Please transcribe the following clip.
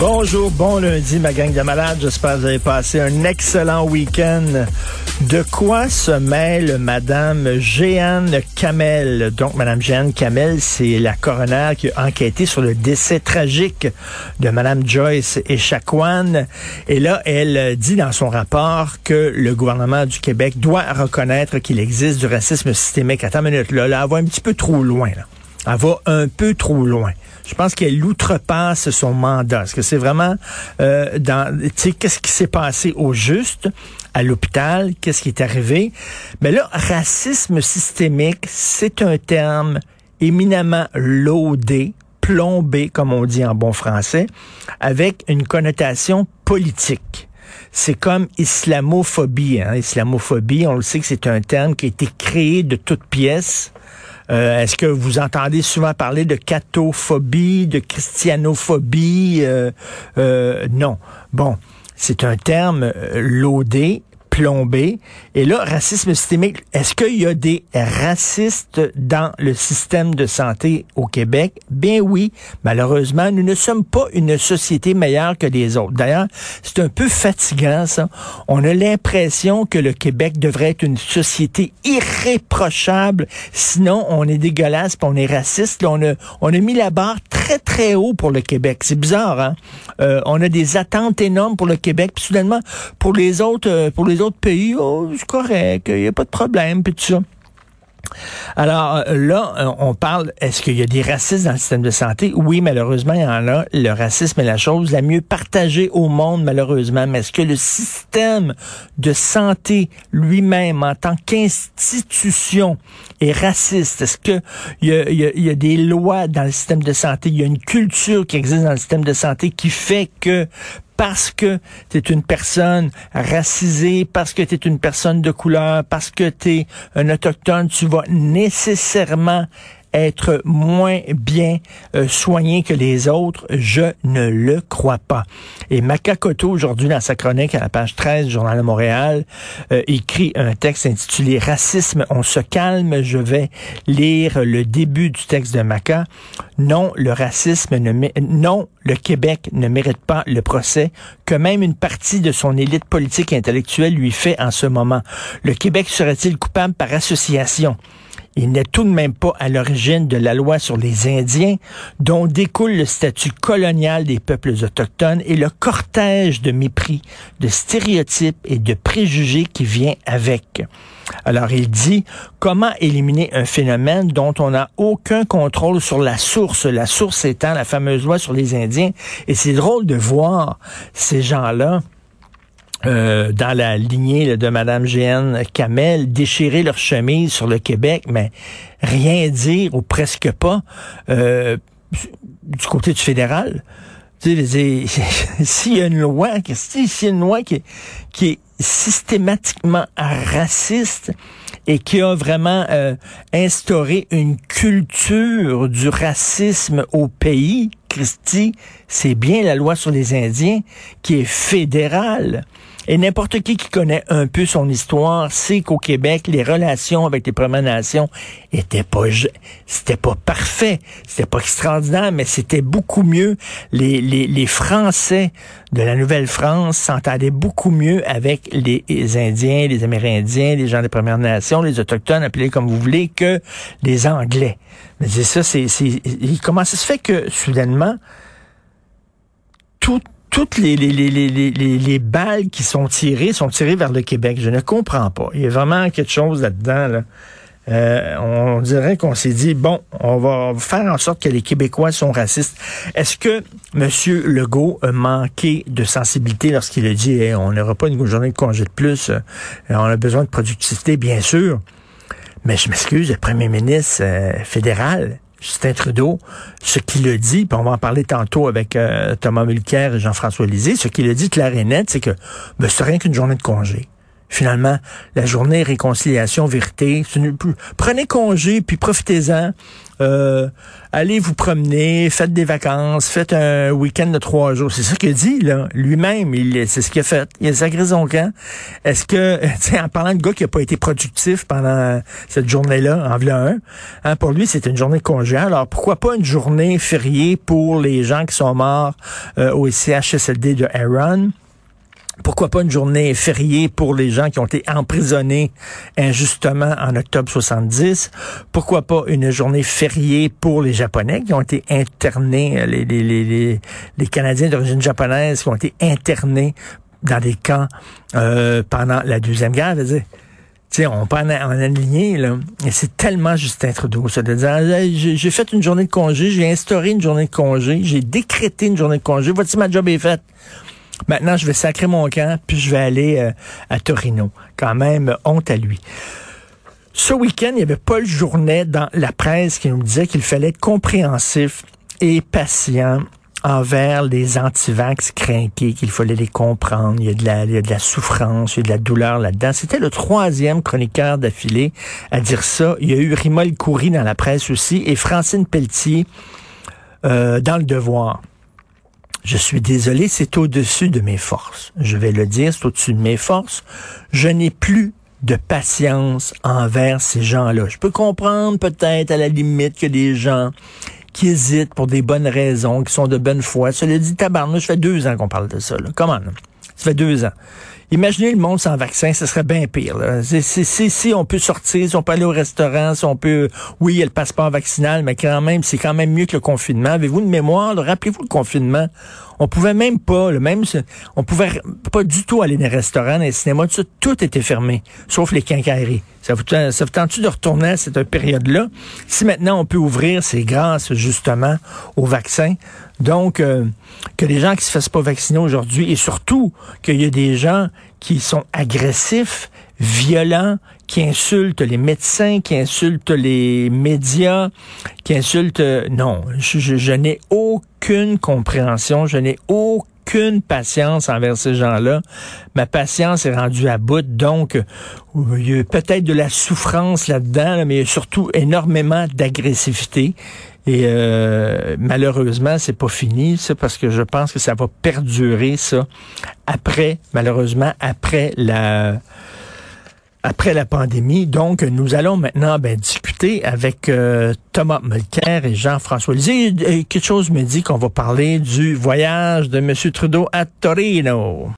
Bonjour, bon lundi, ma gang de malades. J'espère que vous avez passé un excellent week-end. De quoi se mêle Madame Jeanne Kamel? Donc, Madame Jeanne Kamel, c'est la coroner qui a enquêté sur le décès tragique de Madame Joyce Echaquan. Et là, elle dit dans son rapport que le gouvernement du Québec doit reconnaître qu'il existe du racisme systémique. Attends une là, là, elle va un petit peu trop loin, là. Elle va un peu trop loin. Je pense qu'elle outrepasse son mandat. Est-ce que c'est vraiment euh, dans, tu sais, qu'est-ce qui s'est passé au juste à l'hôpital, qu'est-ce qui est arrivé? Mais là, racisme systémique, c'est un terme éminemment laudé, plombé, comme on dit en bon français, avec une connotation politique. C'est comme islamophobie. Hein? Islamophobie, on le sait que c'est un terme qui a été créé de toutes pièces. Euh, Est-ce que vous entendez souvent parler de catophobie, de christianophobie? Euh, euh, non. Bon, c'est un terme euh, laudé, plombé. Et là, racisme systémique, est-ce qu'il y a des racistes dans le système de santé au Québec? Bien oui. Malheureusement, nous ne sommes pas une société meilleure que les autres. D'ailleurs, c'est un peu fatigant, ça. On a l'impression que le Québec devrait être une société irréprochable. Sinon, on est dégueulasse, on est raciste. Là, on, a, on a mis la barre très, très haut pour le Québec. C'est bizarre, hein? Euh, on a des attentes énormes pour le Québec, puis soudainement, pour les autres, euh, pour les autres pays, oh, c'est correct, il n'y a pas de problème, puis tout ça. Alors euh, là, euh, on parle, est-ce qu'il y a des racistes dans le système de santé? Oui, malheureusement, il y en a. Le racisme est la chose la mieux partagée au monde, malheureusement. Mais est-ce que le système de santé lui-même, en tant qu'institution, est raciste? Est-ce que il y, a, il y a- il y a des lois dans le système de santé? Il y a une culture qui existe dans le système de santé qui fait que parce que tu es une personne racisée, parce que tu es une personne de couleur, parce que tu es un autochtone, tu vas nécessairement être moins bien euh, soigné que les autres, je ne le crois pas. Et Makakoto, aujourd'hui, dans sa chronique à la page 13 du Journal de Montréal, euh, écrit un texte intitulé Racisme, on se calme. Je vais lire le début du texte de Maca. Non, le racisme ne non, le Québec ne mérite pas le procès que même une partie de son élite politique et intellectuelle lui fait en ce moment. Le Québec serait-il coupable par association? Il n'est tout de même pas à l'origine de la loi sur les Indiens, dont découle le statut colonial des peuples autochtones et le cortège de mépris, de stéréotypes et de préjugés qui vient avec. Alors il dit, comment éliminer un phénomène dont on n'a aucun contrôle sur la source, la source étant la fameuse loi sur les Indiens. Et c'est drôle de voir ces gens-là euh, dans la lignée de Madame Jeanne Kamel, déchirer leur chemise sur le Québec, mais rien dire ou presque pas euh, du côté du fédéral. S'il y a une loi, s'il y a une loi qui, qui est systématiquement raciste et qui a vraiment euh, instauré une culture du racisme au pays, Christy, c'est bien la loi sur les Indiens qui est fédérale. Et n'importe qui qui connaît un peu son histoire sait qu'au Québec, les relations avec les Premières Nations étaient pas, c'était pas parfait, c'était pas extraordinaire, mais c'était beaucoup mieux. Les, les, les Français de la Nouvelle-France s'entendaient beaucoup mieux avec les, Indiens, les Amérindiens, les gens des Premières Nations, les Autochtones, appelez comme vous voulez, que les Anglais. Mais c'est ça, c'est, comment ça se fait que soudainement, tout toutes les, les, les, les, les balles qui sont tirées sont tirées vers le Québec. Je ne comprends pas. Il y a vraiment quelque chose là-dedans. Là. Euh, on dirait qu'on s'est dit, bon, on va faire en sorte que les Québécois sont racistes. Est-ce que M. Legault a manqué de sensibilité lorsqu'il a dit, on n'aura pas une journée de congé de plus, euh, on a besoin de productivité, bien sûr. Mais je m'excuse, le premier ministre euh, fédéral, Justin Trudeau, ce qu'il a dit, puis on va en parler tantôt avec euh, Thomas Mulcair et Jean-François Lisée, ce qu'il a dit clair et net, c'est que ben, c'est rien qu'une journée de congé finalement, la journée réconciliation, vérité. Prenez congé, puis profitez-en. Euh, allez vous promener, faites des vacances, faites un week-end de trois jours. C'est ça qu'il dit, là. Lui-même, il, c'est ce qu'il a fait. Il a sacré son. Est-ce que, en parlant de gars qui n'a pas été productif pendant cette journée-là, en v'là un, hein, pour lui, c'est une journée congé. Alors, pourquoi pas une journée fériée pour les gens qui sont morts euh, au CHSLD de Aaron? Pourquoi pas une journée fériée pour les gens qui ont été emprisonnés injustement en octobre 70? Pourquoi pas une journée fériée pour les Japonais qui ont été internés, les, les, les, les Canadiens d'origine japonaise qui ont été internés dans des camps euh, pendant la Deuxième Guerre? sais, on prend en aligné, là. Et c'est tellement Justin Trudeau, ça, de dire, j'ai fait une journée de congé, j'ai instauré une journée de congé, j'ai décrété une journée de congé, voici ma job est faite. Maintenant, je vais sacrer mon camp, puis je vais aller euh, à Torino. Quand même, honte à lui. Ce week-end, il y avait Paul Journet dans la presse qui nous disait qu'il fallait être compréhensif et patient envers les antivax crainqués, qu'il fallait les comprendre. Il y, a de la, il y a de la souffrance, il y a de la douleur là-dedans. C'était le troisième chroniqueur d'affilée à dire ça. Il y a eu Rimol Coury dans la presse aussi et Francine Pelletier euh, dans Le Devoir. Je suis désolé, c'est au-dessus de mes forces. Je vais le dire, c'est au-dessus de mes forces. Je n'ai plus de patience envers ces gens-là. Je peux comprendre peut-être à la limite que des gens qui hésitent pour des bonnes raisons, qui sont de bonne foi. Cela dit, tabarnouche, ça fait deux ans qu'on parle de ça. Là. Comment? Ça fait deux ans. Imaginez le monde sans vaccin, ce serait bien pire. si on peut sortir, si on peut aller au restaurant, si on peut... Oui, il y a le passeport vaccinal, mais quand même, c'est quand même mieux que le confinement. Avez-vous une mémoire? Rappelez-vous le confinement. On pouvait même pas, le même, on pouvait pas du tout aller dans les restaurants, dans les cinémas, tout, tout était fermé, sauf les quincailleries. Ça vous, ça vous tente de retourner à cette période-là? Si maintenant on peut ouvrir, c'est grâce justement au vaccin. Donc, euh, que les gens qui se fassent pas vacciner aujourd'hui, et surtout qu'il y a des gens qui sont agressifs, violents, qui insultent les médecins, qui insultent les médias, qui insultent... Non, je, je, n'ai aucune compréhension, je n'ai aucune patience envers ces gens-là. Ma patience est rendue à bout, donc il y a peut-être de la souffrance là-dedans, mais il y a surtout énormément d'agressivité. Et euh, malheureusement, c'est pas fini, ça, parce que je pense que ça va perdurer, ça, après, malheureusement, après la après la pandémie. Donc, nous allons maintenant ben, discuter avec euh, Thomas Mulcair et Jean-François Lisée. Quelque chose me dit qu'on va parler du voyage de M. Trudeau à Torino.